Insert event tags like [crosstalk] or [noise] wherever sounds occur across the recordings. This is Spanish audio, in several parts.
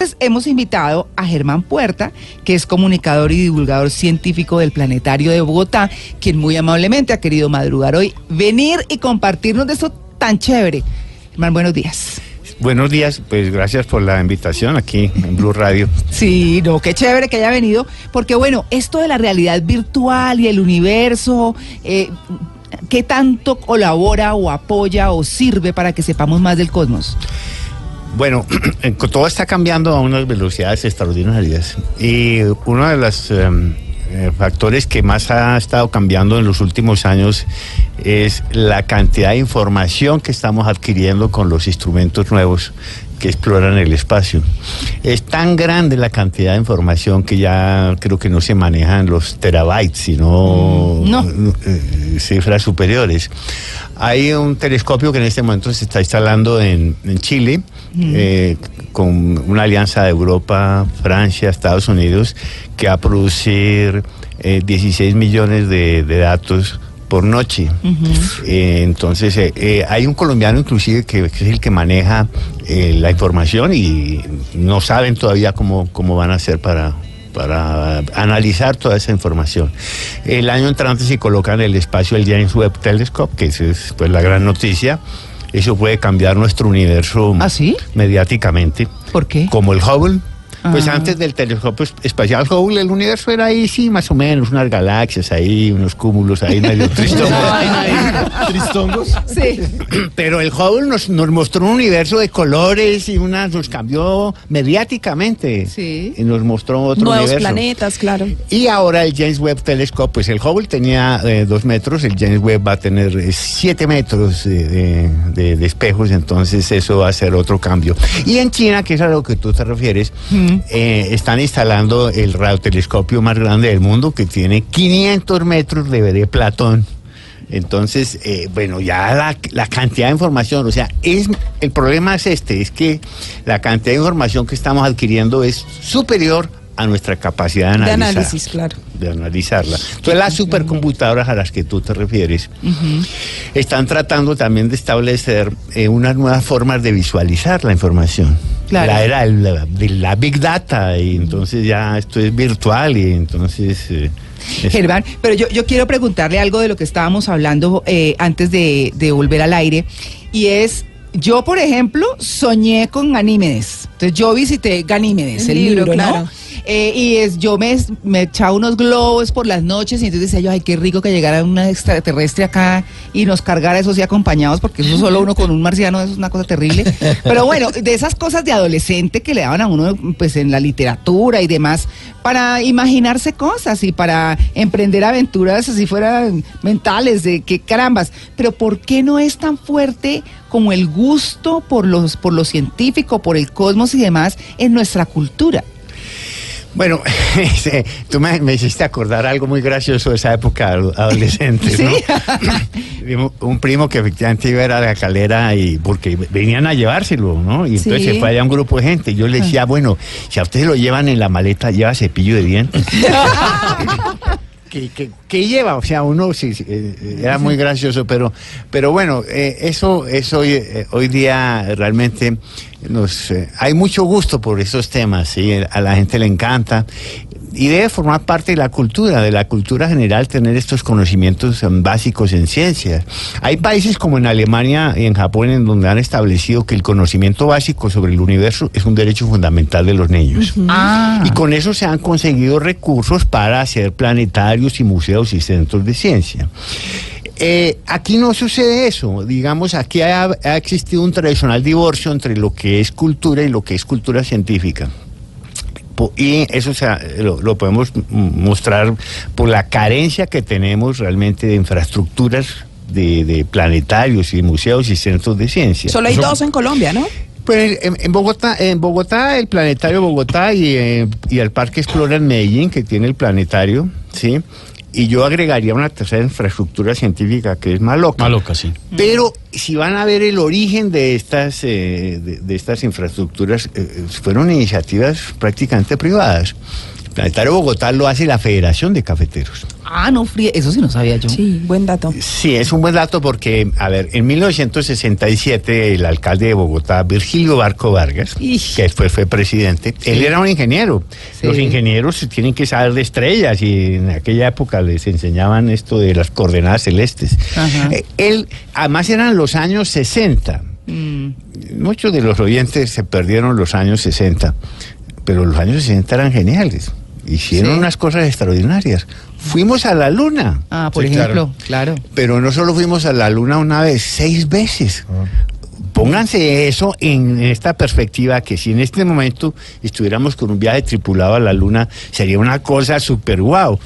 Pues hemos invitado a Germán Puerta, que es comunicador y divulgador científico del Planetario de Bogotá, quien muy amablemente ha querido madrugar hoy, venir y compartirnos de esto tan chévere. Germán, buenos días. Buenos días, pues gracias por la invitación aquí en Blue Radio. Sí, no, qué chévere que haya venido, porque bueno, esto de la realidad virtual y el universo, eh, ¿qué tanto colabora o apoya o sirve para que sepamos más del cosmos? Bueno, [clears throat] todo está cambiando a unas velocidades extraordinarias y uno de los em, eh, factores que más ha estado cambiando en los últimos años es la cantidad de información que estamos adquiriendo con los instrumentos nuevos que exploran el espacio. Es tan grande la cantidad de información que ya creo que no se manejan los terabytes, sino Mm, no. eh, cifras superiores. Hay un telescopio que en este momento se está instalando en, en Chile, eh, con una alianza de Europa, Francia, Estados Unidos, que va a producir eh, 16 millones de, de datos por noche. Eh, entonces, eh, eh, hay un colombiano inclusive que, que es el que maneja eh, la información y no saben todavía cómo, cómo van a hacer para, para analizar toda esa información. El año entrante se coloca en el espacio el James Webb Telescope, que es pues, la gran noticia. Eso puede cambiar nuestro universo ¿Ah, sí? mediáticamente. ¿Por qué? Como el Hubble. Pues Ah. antes del telescopio es- espacial Hubble, el universo era ahí, sí, más o menos, unas galaxias ahí, unos cúmulos ahí medio [laughs] tristes. [laughs] ¿Tristongos? Sí. Pero el Hubble nos, nos mostró un universo de colores y una, nos cambió mediáticamente. Sí. Y nos mostró otro Nuevos universo. planetas, claro. Y ahora el James Webb Telescope, pues el Hubble tenía eh, dos metros, el James Webb va a tener eh, siete metros eh, de, de- de espejos, entonces eso va a ser otro cambio. Y en China, que es a lo que tú te refieres, eh, están instalando el radiotelescopio más grande del mundo, que tiene 500 metros de, de Platón. Entonces, eh, bueno, ya la, la cantidad de información, o sea, es el problema es este, es que la cantidad de información que estamos adquiriendo es superior a nuestra capacidad de De analizar. análisis, claro. De analizarla. Entonces, las supercomputadoras a las que tú te refieres están tratando también de establecer eh, unas nuevas formas de visualizar la información. Claro. La era el- la- de la Big Data, y entonces ya esto es virtual, y entonces. eh, es- Germán, pero yo, yo quiero preguntarle algo de lo que estábamos hablando eh, antes de, de volver al aire, y es, yo por ejemplo soñé con Ganímedes, entonces yo visité Ganímedes, el, El libro, libro, ¿no? Eh, y es, yo me, me echaba unos globos por las noches y entonces decía yo, ay, qué rico que llegara un extraterrestre acá y nos cargara eso sí acompañados, porque eso solo uno con un marciano eso es una cosa terrible. Pero bueno, de esas cosas de adolescente que le daban a uno pues en la literatura y demás, para imaginarse cosas y para emprender aventuras así fueran mentales, de que carambas. Pero ¿por qué no es tan fuerte como el gusto por los, por lo científico, por el cosmos y demás en nuestra cultura? Bueno, sí, [laughs] tú me, me hiciste acordar algo muy gracioso de esa época ado- adolescente, Sí. ¿no? [laughs] Vimos un primo que efectivamente iba a ir a la calera y porque venían a llevárselo, ¿no? Y entonces Sí. se fue allá un grupo de gente. Yo le decía, bueno, si a ustedes lo llevan en la maleta, lleva cepillo de dientes. [laughs] ¿Qué, qué- qué lleva? O sea, uno sí, sí, eh, eh, era muy gracioso, pero, pero bueno, eh, eso es hoy, eh, hoy día realmente nos, eh, hay mucho gusto por esos temas, ¿sí? a la gente le encanta y debe formar parte de la cultura, de la cultura general, tener estos conocimientos em, básicos en ciencias. Hay países como en Alemania y en Japón en donde han establecido que el conocimiento básico sobre el universo es un derecho fundamental de los niños. Ah. Y con eso se han conseguido recursos para hacer planetarios y museos y centros de ciencia. Eh, aquí no sucede eso. Digamos, aquí ha, ha existido un tradicional divorcio entre lo que es cultura y lo que es cultura científica. Y eso o sea, lo, lo podemos mostrar por la carencia que tenemos realmente de infraestructuras de, de planetarios y museos y centros de ciencia. Solo hay Eso- dos en Colombia, ¿no? Pues en, en Bogotá, en Bogotá, el planetario Bogotá y, eh, y el Parque Explora en Medellín, que tiene el planetario, ¿sí? Y yo agregaría una tercera infraestructura científica que es Maloca. Maloca, sí. Pero si van a ver el origen de estas, eh, de, de estas infraestructuras, eh, eh, fueron iniciativas prácticamente privadas. El Planetario Bogotá lo hace la Federación de Cafeteros. Ah, no, fríe. Eso sí no sabía yo. Sí, buen dato. Sí, es un buen dato porque, a ver, en 1967 el alcalde de Bogotá, Virgilio Barco Vargas, Ish. que después fue presidente, él era un ingeniero. Sí. Los ingenieros tienen que saber de estrellas y en aquella época les enseñaban esto de las coordenadas celestes. Ajá. Eh, él, además eran los años 60. Mm. Muchos de los oyentes se perdieron los años 60, pero los años 60 eran geniales. Hicieron Sí. unas cosas extraordinarias. Fuimos a la luna. Ah, por Sí, ejemplo, claro. Pero no solo fuimos a la luna una vez, seis veces. Pónganse eso en, en esta perspectiva, que si en este momento estuviéramos con un viaje tripulado a la luna, sería una cosa súper guau.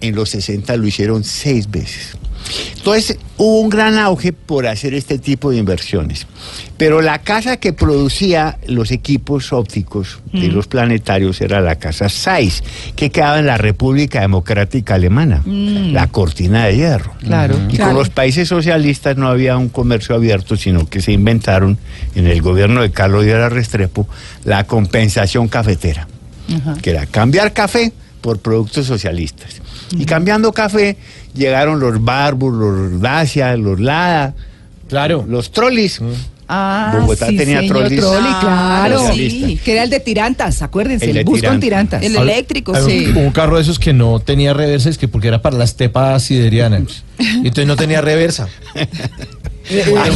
En los 60 lo hicieron seis veces. Entonces hubo un gran auge por hacer este tipo de inversiones. Pero la casa que producía los equipos ópticos de los planetarios era la casa Zeiss, que quedaba en la República Democrática Alemana, la cortina de hierro. Claro. Y Claro. con los países socialistas no había un comercio abierto, sino que se inventaron en el gobierno de Carlos Díaz Restrepo la compensación cafetera, Ajá. que era cambiar café por productos socialistas. Y cambiando café llegaron los Barbus, los Dacia, los Lada, Claro. los Trollis. Ah, Bogotá sí, tenía señor, trolis. Trolli, claro. Sí, que era el de tirantas, acuérdense, El bus con tirantas. El eléctrico, Había sí. un, un carro de esos que no tenía reversa, es que porque era para la estepa siberiana. Y [laughs] entonces no tenía reversa.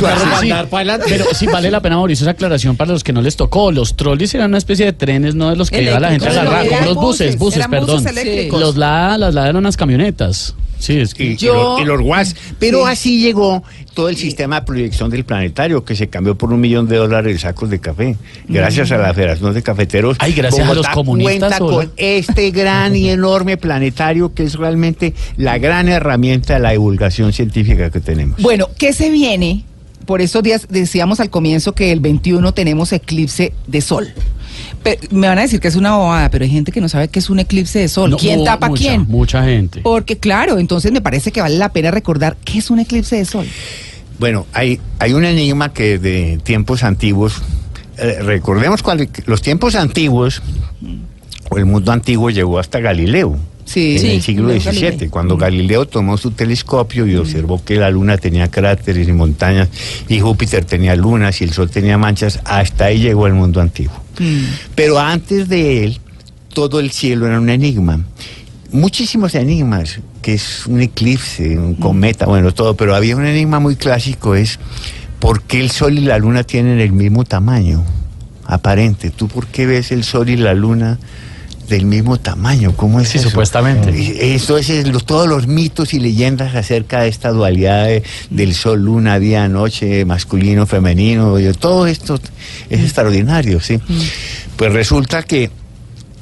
Para adelante. Pero sí vale la pena, Mauricio, esa aclaración para los que no les tocó. Los trolleys eran una especie de trenes, no de los que iba la gente a agarrar, como los buses, buses, perdón. buses. Los LADA, las eran unas camionetas. Sí, es que... Y, y Yo- los, y los guas. Pero Sí. así llegó todo el sistema de proyección del planetario, que se cambió por un millón de dólares de sacos de café. Gracias a la Federación de Cafeteros. Ay, gracias a los comunistas, Cuenta con este gran y enorme planetario, que es realmente la gran herramienta de la divulgación científica que tenemos. Bueno, ¿qué se viene? Por estos días decíamos al comienzo que el 21 tenemos eclipse de sol. Me van a decir que es una bobada, pero hay gente que no sabe qué es un eclipse de sol. No, ¿Quién tapa mucha, quién? Mucha gente. Porque claro, entonces me parece que vale la pena recordar qué es un eclipse de sol. Bueno, hay, hay un enigma que de tiempos antiguos, eh, recordemos cuando los tiempos antiguos, o el mundo antiguo llegó hasta Galileo. Sí. en Sí, el siglo XVII, cuando Galileo tomó su telescopio y observó que la luna tenía cráteres y montañas, y Júpiter tenía lunas y el sol tenía manchas, hasta ahí llegó el mundo antiguo. Mm. Pero antes de él, todo el cielo era un enigma. Muchísimos enigmas, que es un eclipse, un cometa, bueno, todo, pero había un enigma muy clásico, es ¿por qué el sol y la luna tienen el mismo tamaño aparente? ¿Tú por qué ves el sol y la luna del mismo tamaño? ¿Cómo es Sí, eso? supuestamente. Y Eso es, es los- todos los mitos y leyendas acerca de esta dualidad de- del sol, luna, día, noche, masculino, femenino, y todo esto es extraordinario, ¿sí? Pues resulta que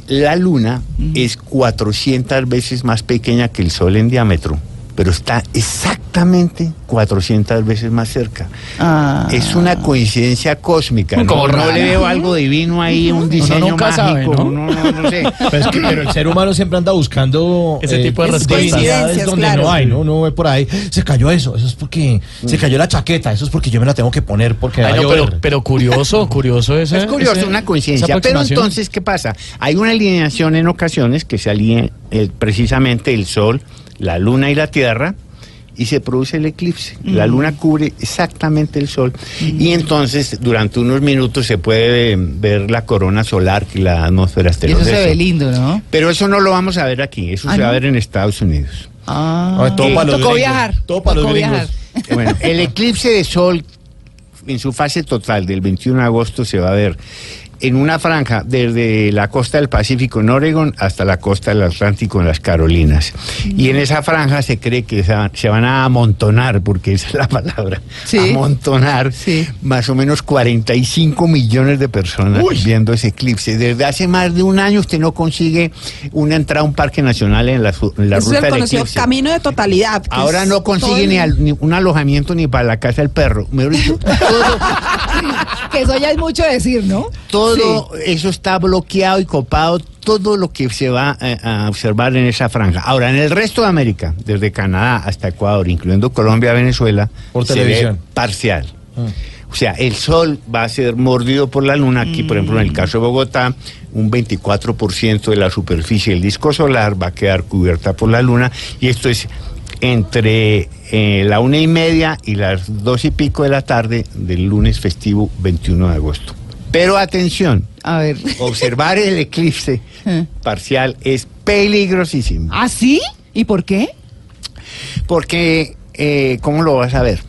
la luna es 400 veces más pequeña que el sol en diámetro, pero está exactamente 400 veces más cerca. Ah. Es una coincidencia cósmica. No, Como no rara. le veo algo divino ahí, un diseño nunca mágico. sabe, ¿no? uno no, no sé. [laughs] Pero, es que- pero el ser humano siempre anda buscando eh, Ese tipo de Es respuestas. coincidencias, donde claro. no hay, ¿no? Uno ve por ahí, se cayó eso, eso es porque se cayó la chaqueta, eso es porque yo me la tengo que poner porque Ay, va a no, pero, curioso, [laughs] curioso ese. Es curioso, ese- una coincidencia. Pero entonces, ¿qué pasa? Hay una alineación en ocasiones que se alían eh, precisamente el Sol, la Luna y la Tierra y se produce el eclipse. La Luna cubre exactamente el Sol y entonces durante unos minutos se puede ver la corona solar que la atmósfera exterior. eso se ve lindo, ¿no? Pero eso no lo vamos a ver aquí, eso Ah, se va a ver en Estados Unidos. Ah, Ay, todo para los tocó viajar. todo para los viajar. Bueno, el eclipse de sol en su fase total del 21 de agosto se va a ver en una franja desde la costa del Pacífico en Oregon hasta la costa del Atlántico en las Carolinas. Y en esa franja se cree que se van, a amontonar, porque esa es la palabra, Sí. amontonar Sí. más o menos 45 millones de personas viendo ese eclipse. Desde hace más de un año usted no consigue una entrada a un parque nacional en la, en la es ruta el del eclipse. camino de totalidad. Ahora no consigue ni, al- ni un alojamiento ni para la casa del perro. Mejor dicho, [laughs] todo, que eso ya es mucho decir, ¿no? Todo eso está bloqueado y copado, todo lo que se va eh, a observar en esa franja. Ahora, en el resto de América, desde Canadá hasta Ecuador, incluyendo Colombia, Venezuela, Por se televisión. ve parcial. O sea, el sol va a ser mordido por la luna. Aquí, por ejemplo, en el caso de Bogotá, un 24% de la superficie del disco solar va a quedar cubierta por la luna. Y esto es entre eh, la una y media y las dos y pico de la tarde del lunes festivo 21 de agosto. Pero atención, A ver. observar el eclipse Eh. [laughs] parcial es peligrosísimo. ¿Ah, sí? ¿Y por qué? Porque, eh, ¿cómo lo vas a ver?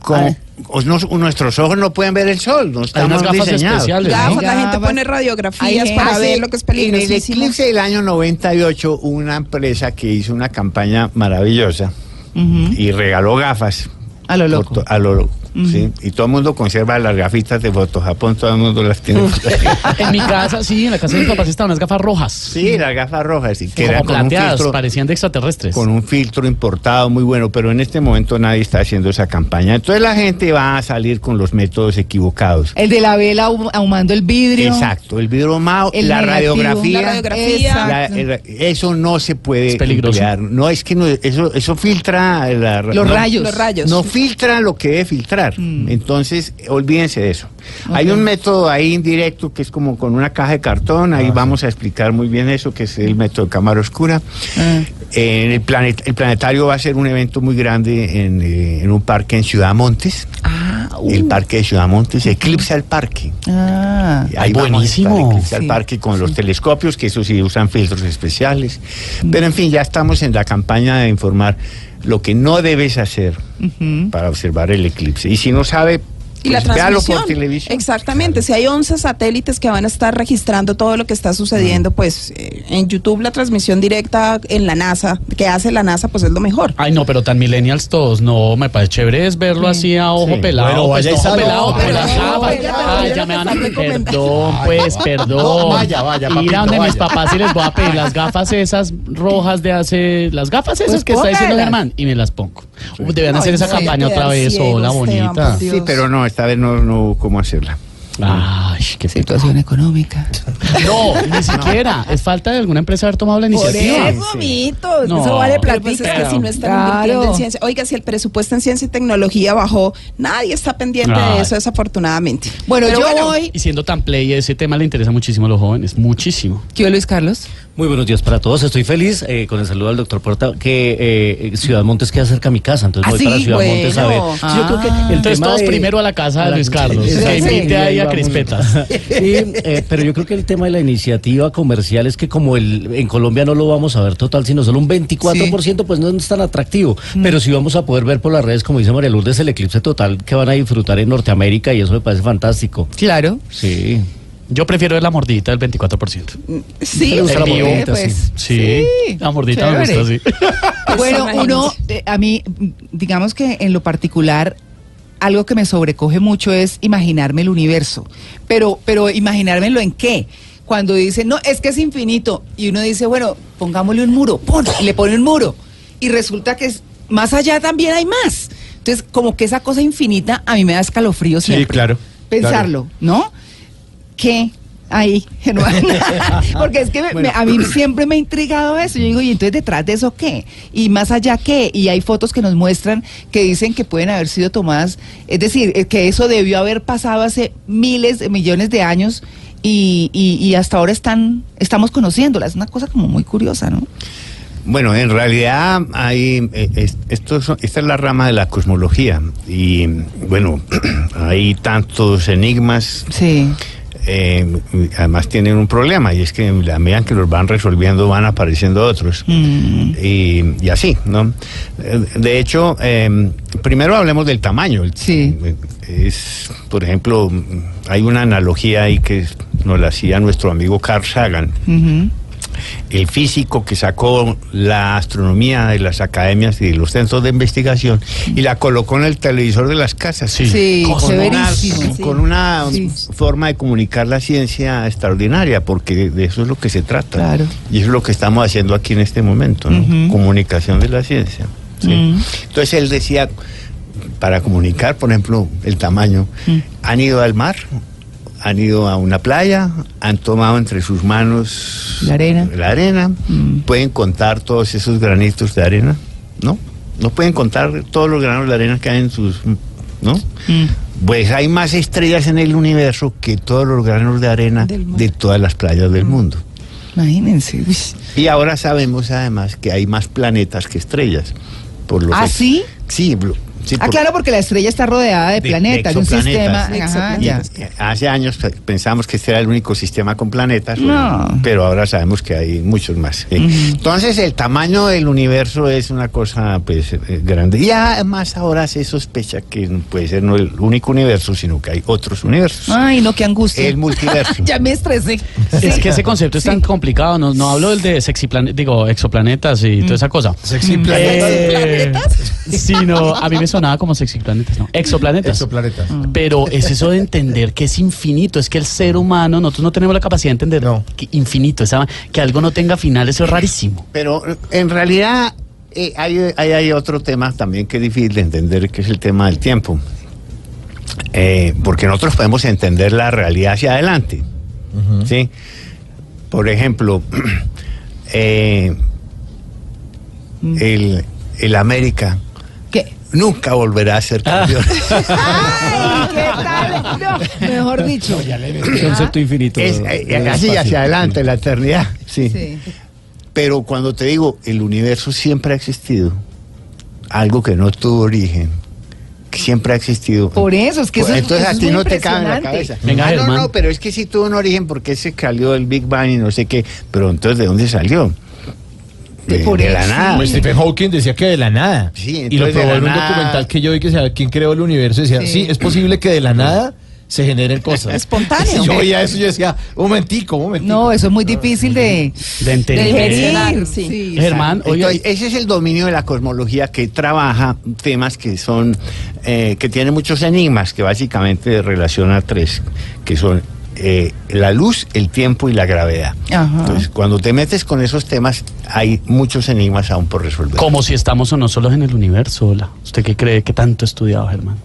Como- Ah. o no- nuestros ojos no pueden ver el sol, no Hay estamos unas gafas diseñados. especiales, ¿no? Gafas, la gente pone radiografías para Hace- ver lo que es En el peligrosísimo. eclipse del año 98, una empresa que hizo una campaña maravillosa y regaló gafas. A lo loco. A lo loco, ¿sí? Y todo el mundo conserva las gafitas de Foto Japón, todo el mundo las tiene. [laughs] En mi casa, sí, en la casa de mis papás estaban unas gafas rojas. sí, las gafas rojas, y que como eran plateadas, filtro, parecían de extraterrestres. con un filtro importado muy bueno, pero en este momento nadie está haciendo esa campaña. Entonces la gente va a salir con los métodos equivocados. El de la vela ahum- ahumando el vidrio. Exacto, el vidromao, El la negativo. radiografía, La radiografía. la- el- eso no se puede Es peligroso. emplear. No es que no, eso eso filtra la- Los no- rayos. Los rayos. No filtra lo que debe filtrar. Entonces, olvídense de eso. Hay un método ahí indirecto que es como con una caja de cartón. Ahí vamos a explicar muy bien eso, que es el método de cámara oscura. Ah. En el, planet, el planetario va a ser un evento muy grande en, eh, en un parque en Ciudad Montes. Ah, uh. El parque de Ciudad Montes eclipsa el parque. Ah. Ahí buenísimo. eclipse al parque con los telescopios, que eso sí usan filtros especiales. Pero en fin, ya estamos en la campaña de informar lo que no debes hacer para observar el eclipse. Y si no sabe, Y la pues transmisión. por televisión. Exactamente. Si hay 11 satélites que van a estar registrando todo lo que está sucediendo, Mm. pues eh, en YouTube la transmisión directa en la NASA, que hace la NASA, pues es lo mejor. Ay, no, pero tan millennials todos. No, me parece chévere es verlo así a ojo Sí. pelado. Bueno, pues, vaya ojo pelado, pero las no, gafas. oiga, Ay, ya me van a... Perdón, pues, perdón. Vaya, vaya, Ir papito, a donde mis papás y les voy a pedir las gafas esas rojas de hace... Las gafas esas Pues que está diciendo. Germán. Y me las pongo. Uh, Deben hacer esa campaña otra vez. Hola, bonita. Sí, pero no, esta vez no, no hubo cómo hacerla. Ay, qué Situación económica. [laughs] No, ni siquiera. Es falta de alguna empresa haber tomado la Por iniciativa. eso, amiguitos, No. eso vale plata. Pues es que si no están Claro. invirtiendo en ciencia. Oiga, si el presupuesto en ciencia y tecnología bajó, nadie está pendiente Ay. de eso, desafortunadamente. Bueno, Pero yo voy. Y siendo tan play, ese tema le interesa muchísimo a los jóvenes. Muchísimo. ¿Qué Luis Carlos? Muy buenos días para todos. Estoy feliz eh, con el saludo al doctor Porta que eh, Ciudad Montes queda cerca a mi casa, entonces ¿Ah, voy para sí? Ciudad Montes a ver. Sí, yo creo que el Entonces tema todos de- primero a la casa de Luis Carlos. Exacto. Que invite Sí, ahí a crispetas. [laughs] Sí, eh, pero yo creo que el tema de la iniciativa comercial es que como el, en Colombia no lo vamos a ver total, sino solo un 24%, pues no es tan atractivo. Pero sí vamos a poder ver por las redes, como dice María Lourdes, el eclipse total que van a disfrutar en Norteamérica y eso me parece fantástico. Claro. Sí. Yo prefiero la mordidita del 24%. Sí, ¿Te gusta la mordidita, pues, Sí, la mordita me gusta así. [laughs] Bueno, uno, eh, a mí, digamos que en lo particular, algo que me sobrecoge mucho es imaginarme el universo. Pero, pero imaginármelo en qué? Cuando dicen, no, es que es infinito. Y uno dice, bueno, pongámosle un muro, pon, y le pone un muro. Y resulta que es, más allá también hay más. Entonces, como que esa cosa infinita a mí me da escalofrío siempre. claro, Pensarlo, ¿no? ¿Qué? Ahí, Germán. [laughs] Porque es que me- me- a mí siempre me ha intrigado eso. Yo digo, ¿y entonces detrás de eso qué? Y más allá qué? Y hay fotos que nos muestran que dicen que pueden haber sido tomadas, es decir, eh, que eso debió haber pasado hace miles, millones de años y, y- y hasta ahora están, estamos conociéndolas. Es una cosa como muy curiosa, ¿no? Bueno, en realidad hay, eh, es- esto son- esta es la rama de la cosmología y bueno, [clears throat] hay tantos enigmas Sí. Eh, además tienen un problema y es que a medida que los van resolviendo van apareciendo otros Mm. y, y así, ¿no? De hecho, eh, primero hablemos del tamaño. Sí. eh, Es, por ejemplo, hay una analogía ahí que nos la hacía nuestro amigo Carl Sagan. El físico que sacó la astronomía de las academias y de los centros de investigación y la colocó en el televisor de las casas. Sí. Sí, con una, con una Sí. forma de comunicar la ciencia extraordinaria, porque de eso es lo que se trata. Claro. Y eso es lo que estamos haciendo aquí en este momento, ¿no? Comunicación de la ciencia. ¿sí? Entonces él decía, para comunicar, por ejemplo, el tamaño. Han ido al mar, han ido a una playa, han tomado entre sus manos La arena. la arena, Mm. pueden contar todos esos granitos de arena, ¿no? No pueden contar todos los granos de arena que hay en sus, ¿no? Mm. Pues hay más estrellas en el universo que todos los granos de arena de todas las playas del mundo. Imagínense. uy. Y ahora sabemos además que hay más planetas que estrellas. Por los ¿Ah, sí? Sí, sí, Ah, por- claro, porque la estrella está rodeada de, de- planetas, de un sistema. Ajá, Y, ya. eh, hace años pe- pensamos que este era el único sistema con planetas, No. pero ahora sabemos que hay muchos más. ¿sí? Entonces el tamaño del universo es una cosa pues eh, grande. Y además ahora se sospecha que puede ser no el único universo, sino que hay otros universos. Ay, no, qué angustia. El multiverso. [laughs] ya me estresé. Es que ese concepto es tan complicado, no, no hablo del de sexiplan digo, exoplanetas y toda esa cosa. Sexy Eh, [laughs] sino, a mí me sonaba como sexiplanetas, no, exoplanetas. Exoplanetas. Pero es eso de entender que es infinito, es que el ser humano, nosotros no tenemos la capacidad de entender No. que infinito, esa- que algo no tenga final, eso es rarísimo. Pero en realidad eh, hay, hay, hay otro tema también que es difícil de entender, que es el tema del tiempo. Eh, porque nosotros podemos entender la realidad hacia adelante. ¿sí? Por ejemplo, [clears throat] eh, el, el América ¿Qué? Nunca volverá a ser campeón. Ay, ¿qué tal? No, mejor dicho. Concepto infinito. Es, eh, así hacia adelante, la eternidad. Sí. Sí. Pero cuando te digo, el universo siempre ha existido, algo que no tuvo origen, que siempre ha existido. Por eso, es que eso, Pues, es- entonces eso a ti no te cabe en la cabeza. Venga, Ah, no, no, pero es que sí tuvo un origen porque se salió el Big Bang y no sé qué. Pero entonces, ¿de dónde salió? De, Por de la nada. Pues Stephen Hawking decía que de la nada. Sí, y lo probó en un nada- documental que yo vi que se ¿Quién creó el universo? Decía, Sí. sí, es posible que de la nada se generen [laughs] cosas. Espontáneo. Y yo oía eso y yo decía, un momentico, un momentico. No, eso es muy difícil de, De de entender. digerir. Sí. Germán, Entonces, ese es el dominio de la cosmología que trabaja temas que son, eh, que tienen muchos enigmas, que básicamente relaciona tres, que son eh, la luz, el tiempo y la gravedad. Ajá. Entonces, cuando te metes con esos temas, hay muchos enigmas aún por resolver. como si estamos o no solos en el universo, hola. ¿Usted qué cree que tanto ha estudiado, Germán?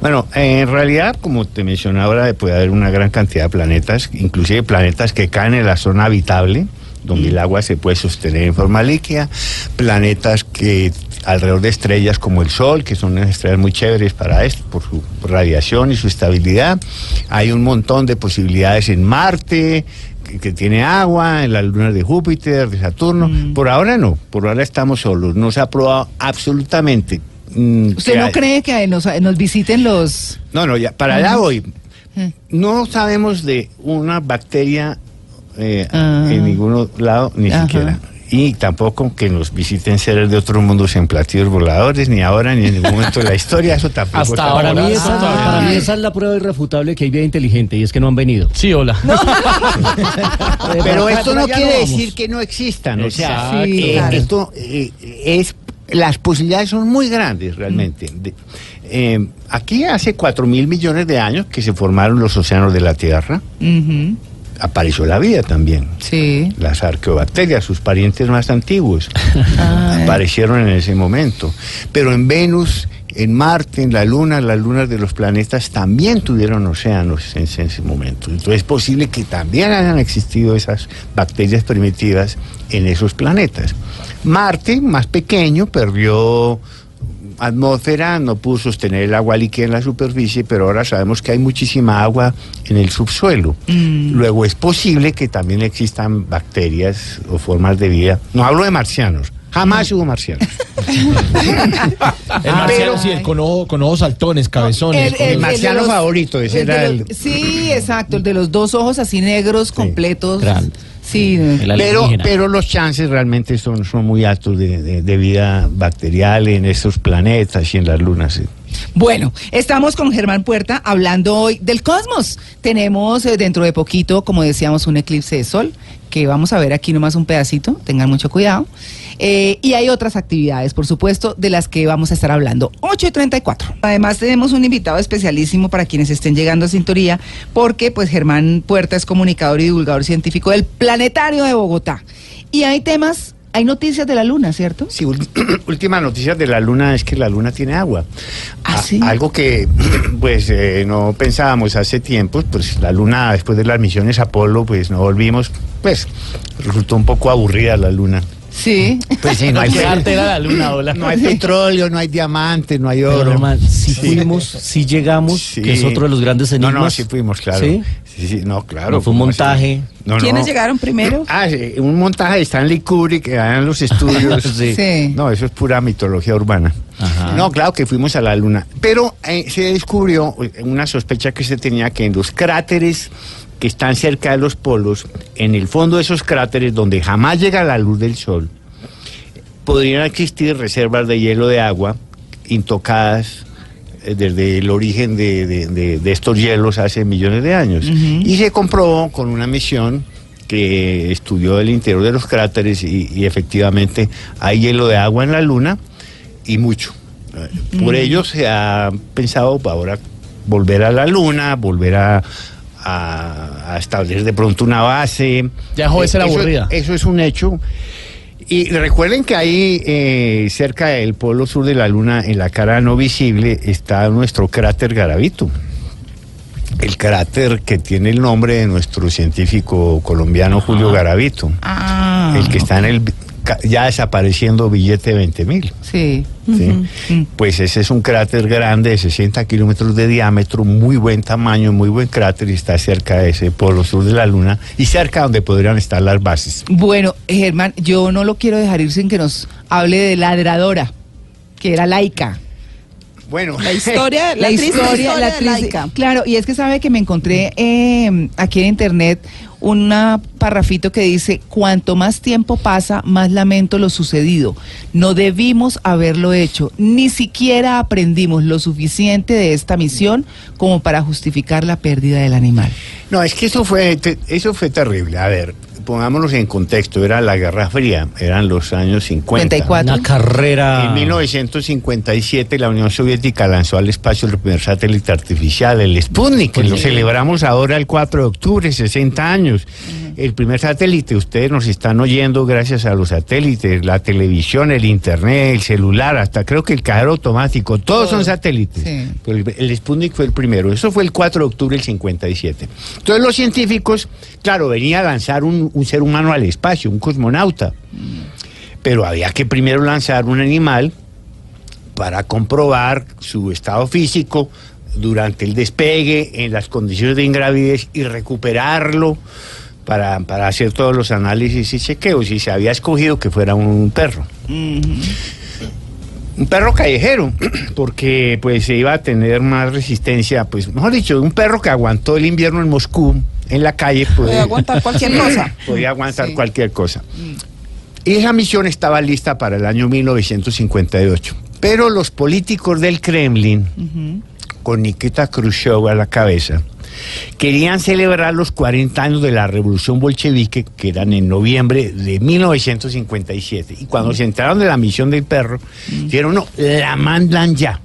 Bueno, en realidad, como te mencionaba ahora, puede haber una gran cantidad de planetas, inclusive planetas que caen en la zona habitable, donde el agua se puede sostener en forma líquida, planetas que alrededor de estrellas como el Sol, que son unas estrellas muy chéveres para esto, por su radiación y su estabilidad. Hay un montón de posibilidades en Marte, que, tiene agua, en las lunas de Júpiter, de Saturno. Por ahora no, por ahora estamos solos. No se ha probado absolutamente. mm, ¿Usted no hay- cree que nos, nos visiten los... no, no, ya, para allá voy. Mm. No sabemos de una bacteria eh, Ah. en ningún lado, ni Ajá. siquiera. Y tampoco que nos visiten seres de otros mundos en platillos voladores, ni ahora, ni en ningún momento de la historia. Eso tampoco Hasta está- Para ahora mí, esa, todavía para mí esa es la prueba irrefutable que hay vida inteligente y es que no han venido. Sí, hola. [laughs] Pero esto no quiere decir que no existan. O sea, Exacto. Sí, eh, claro. esto eh, es. Las posibilidades son muy grandes realmente. De- eh, aquí hace cuatro mil millones de años que se formaron los océanos de la Tierra, Ujú, apareció la vida también. Sí. Las arqueobacterias, sus parientes más antiguos, [laughs] Ah. aparecieron en ese momento. Pero en Venus, en Marte, en la Luna, las lunas de los planetas también tuvieron océanos en, en ese momento. Entonces es posible que también hayan existido esas bacterias primitivas en esos planetas. Marte, más pequeño, perdió atmósfera, no pudo sostener el agua líquida en la superficie, pero ahora sabemos que hay muchísima agua en el subsuelo. Luego es posible que también existan bacterias o formas de vida. No hablo de marcianos, jamás hubo marcianos. [laughs] El marciano, sí, el con, ojo- con ojos saltones, cabezones. El- con- el- El marciano los- favorito, ese era los- el... Sí, exacto, el de los dos ojos así negros, completos. Gran. Sí. Pero, pero los chances realmente son, son muy altos de, de- de vida bacterial en estos planetas y en las lunas. sí. Bueno, estamos con Germán Puerta hablando hoy del cosmos. Tenemos eh, dentro de poquito, como decíamos, un eclipse de sol, que vamos a ver aquí nomás un pedacito, tengan mucho cuidado. Eh, y hay otras actividades, por supuesto, de las que vamos a estar hablando. 8 y 34. Además, tenemos un invitado especialísimo para quienes estén llegando a Sintonía, porque pues Germán Puerta es comunicador y divulgador científico del Planetario de Bogotá. Y hay temas hay noticias de la luna, ¿cierto? Sí, [clears throat] última noticia de la luna es que la luna tiene agua. ¿Ah, sí? Algo que [clears throat] pues eh, no pensábamos hace tiempo, pues la luna después de las misiones Apolo, pues no volvimos, pues resultó un poco aburrida la luna. Sí. Pues sí, no hay, [laughs] era la luna, hola. no hay petróleo, no hay diamantes, no hay oro. Si Sí. fuimos, si llegamos, Sí. que es otro de los grandes No, enigmas. no, sí fuimos, claro. ¿Sí? Sí, sí, no, claro. No fue un montaje. No, ¿Quiénes no. llegaron primero? Ah, sí, un montaje de Stanley Kubrick que en los estudios. [laughs] Sí. Sí. No, eso es pura mitología urbana. Ajá. No, claro que fuimos a la luna. Pero eh, se descubrió una sospecha que se tenía que en los cráteres que están cerca de los polos, en el fondo de esos cráteres donde jamás llega la luz del sol, podrían existir reservas de hielo de agua intocadas eh, desde el origen de, de- de- de estos hielos hace millones de años. Y se comprobó con una misión que estudió el interior de los cráteres y, y efectivamente hay hielo de agua en la luna y mucho. Eh, Por ello se ha pensado ahora volver a la luna, volver a, a- a establecer de pronto una base. Ya dejó de ser Eso- aburrida. Eso es un hecho. Y recuerden que ahí, eh, cerca del polo sur de la Luna, en la cara no visible, está nuestro cráter Garavito. El cráter que tiene el nombre de nuestro científico colombiano Julio Garavito. Ah. el que está en el ya desapareciendo billete de 20 mil. Sí. ¿sí? Pues ese es un cráter grande de 60 kilómetros de diámetro, muy buen tamaño, muy buen cráter y está cerca de ese polo sur de la Luna y cerca donde podrían estar las bases. Bueno, Germán, yo no lo quiero dejar ir sin que nos hable de Ladradora, que era laica. Bueno, La historia, [laughs] la, la historia, la de laica. Claro, y es que sabe que me encontré eh, aquí en internet un parrafito que dice, cuanto más tiempo pasa, más lamento lo sucedido. No debimos haberlo hecho, ni siquiera aprendimos lo suficiente de esta misión como para justificar la pérdida del animal. No, es que eso fue, te- eso fue terrible. A ver, pongámonos en contexto, era la Guerra Fría, eran los años 50. 54. Una carrera. En 1957 la Unión Soviética lanzó al espacio el primer satélite artificial, el Sputnik, que lo celebramos ahora el 4 de octubre, 60 años. El primer satélite, ustedes nos están oyendo gracias a los satélites, la televisión, el internet, el celular, hasta creo que el cajero automático, todos son satélites. Sí. Pero el, el Sputnik fue el primero, eso fue el 4 de octubre del 57. Entonces los científicos, claro, venía a lanzar un, un ser humano al espacio, un cosmonauta pero había que primero lanzar un animal para comprobar su estado físico durante el despegue, en las condiciones de ingravidez y recuperarlo para, para hacer todos los análisis y chequeos. Y se había escogido que fuera un perro. Un perro callejero, [clears throat] porque pues se iba a tener más resistencia, pues mejor dicho, un perro que aguantó el invierno en Moscú, en la calle, Puede aguantar cualquier [laughs] cosa. podía aguantar Sí. cualquier cosa. Y esa misión estaba lista para el año 1958. Pero los políticos del Kremlin, con Nikita Khrushchev a la cabeza, querían celebrar los 40 años de la revolución bolchevique, que eran en noviembre de 1957. Y cuando se enteraron de la misión del perro, dijeron, no, la mandan ya.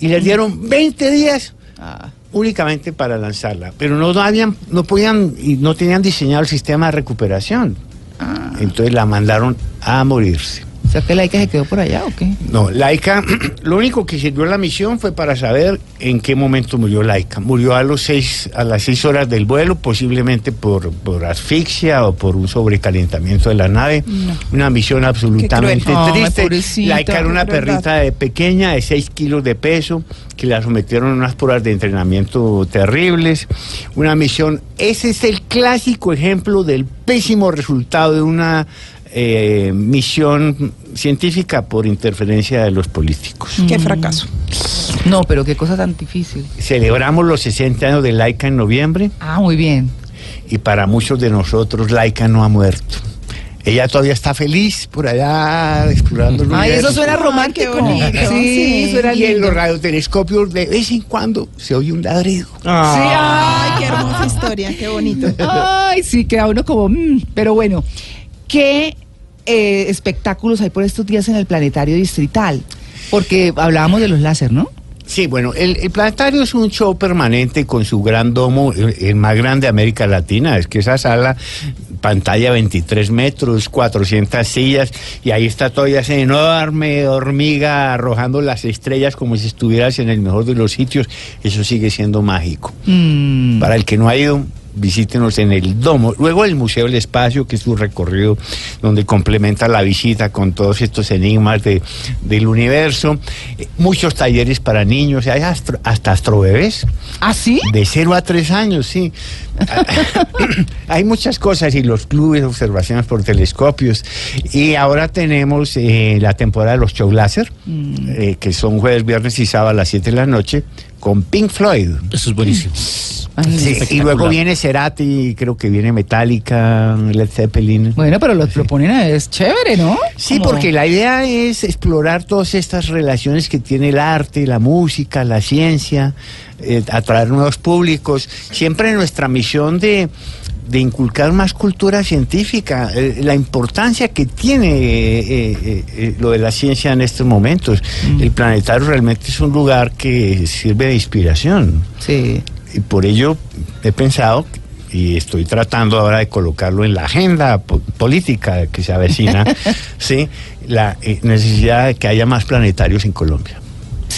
Y les dieron 20 días únicamente para lanzarla, pero no habían, no podían y no tenían diseñado el sistema de recuperación. Entonces la mandaron a morirse. O sea que Laica se quedó por allá o qué? No, Laika, [clears throat] lo único que sirvió la misión fue para saber en qué momento murió Laika. Murió a los seis, a las seis horas del vuelo, posiblemente por, por asfixia o por un sobrecalentamiento de la nave. Una misión absolutamente triste. Laika era una perrita de pequeña de 6 kilos de peso que la sometieron a unas pruebas de entrenamiento terribles. Una misión, ese es el clásico ejemplo del pésimo resultado de una eh, misión científica por interferencia de los políticos. Qué fracaso. No, pero qué cosa tan difícil. Celebramos los 60 años de Laika en noviembre Ah, muy bien. y para muchos de nosotros Laika no ha muerto. Ella todavía está feliz por allá explorando el Ay, eso suena romántico. qué bonito. Sí, Sí. suena Y en los radiotelescopios de vez en cuando se oye un ladrido. Ay, qué hermosa historia, qué bonito. Ay, sí, queda uno como... mm, pero bueno, ¿qué eh, espectáculos hay por estos días en el planetario distrital? Porque hablábamos de los láser, ¿no? Sí, bueno, el, el planetario es un show permanente con su gran domo, el, el más grande de América Latina. Es que esa sala, pantalla 23 metros, 400 sillas, y ahí está todavía esa enorme hormiga arrojando las estrellas como si estuvieras en el mejor de los sitios. Eso sigue siendo mágico. Mm. Para el que no ha ido, visítenos en el domo. Luego el Museo del Espacio, que es un recorrido donde complementa la visita con todos estos enigmas de, del universo. Muchos talleres para niños, hay astro- hasta astrobebés. ¿Ah, sí? De 0 a 3 años, sí. [laughs] Hay muchas cosas y los clubes, observaciones por telescopios. Y ahora tenemos eh, la temporada de los show láser, eh, que son jueves, viernes y sábado a las 7 de la noche, con Pink Floyd. Eso es buenísimo. Sí, y luego viene Cerati, creo que viene Metallica, Led Zeppelin. Bueno, pero lo proponen es chévere, ¿no? Sí, porque la idea es explorar todas estas relaciones que tiene el arte, la música, la ciencia, eh, atraer nuevos públicos. Siempre nuestra misión de, de inculcar más cultura científica, eh, la importancia que tiene eh, eh, eh, lo de la ciencia en estos momentos. El planetario realmente es un lugar que sirve de inspiración. Sí. Y por ello he pensado y estoy tratando ahora de colocarlo en la agenda po- política que se avecina, [laughs] sí, la necesidad de que haya más planetarios en Colombia.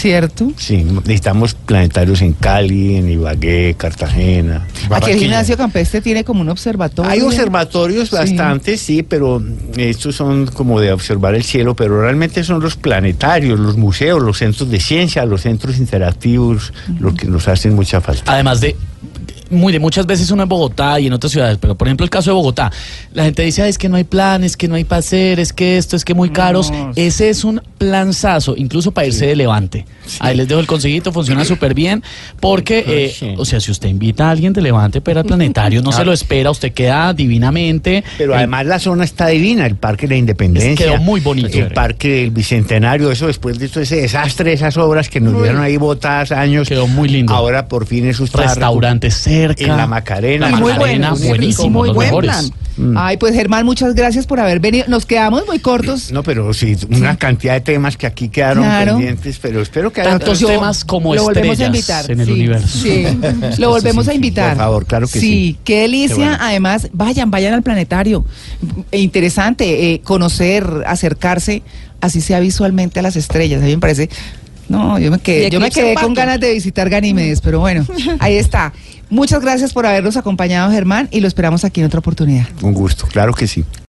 ¿Cierto? Sí, necesitamos planetarios en Cali, en Ibagué, Cartagena. Aquí el gimnasio campestre tiene como un observatorio. Hay observatorios Sí. bastantes, sí, pero estos son como de observar el cielo, pero realmente son los planetarios, los museos, los centros de ciencia, los centros interactivos, lo que nos hacen mucha falta. Además de muy de muchas veces uno en Bogotá y en otras ciudades, pero por ejemplo el caso de Bogotá, la gente dice, "Ay, es que no hay planes, que no hay para hacer, es que esto, es que muy caros. Ese es un planzazo, incluso para irse de Levante. Ahí les dejo el consejito, funciona súper bien, porque, eh, o sea, si usted invita a alguien de Levante para al planetario, no se lo espera, usted queda divinamente. Pero Eh, además la zona está divina, el Parque de la Independencia. Quedó muy bonito. El Parque del Bicentenario, eso después de todo ese desastre, esas obras que nos dieron ahí botadas años. Quedó muy lindo. Ahora por fin eso está Restaurantes cerca. En la Macarena. La Y muy Macarena, bueno, buenísimo, muy los buen mejores. plan. Ay, pues Germán, muchas gracias por haber venido. Nos quedamos muy cortos. No, pero sí, una cantidad de temas que aquí quedaron Claro. pendientes, pero espero que haya Tantos temas como lo volvemos a invitar en el sí, universo. Sí, [laughs] lo volvemos a invitar. Por favor, claro que sí. qué delicia. Qué bueno. Además, vayan, vayan al planetario. E interesante eh, conocer, acercarse, así sea visualmente a las estrellas. A mí me parece. No, yo me quedé, yo me quedé con ganas de visitar Ganímedes, pero bueno, [laughs] ahí está. Muchas gracias por habernos acompañado, Germán, y lo esperamos aquí en otra oportunidad. Un gusto, claro que sí.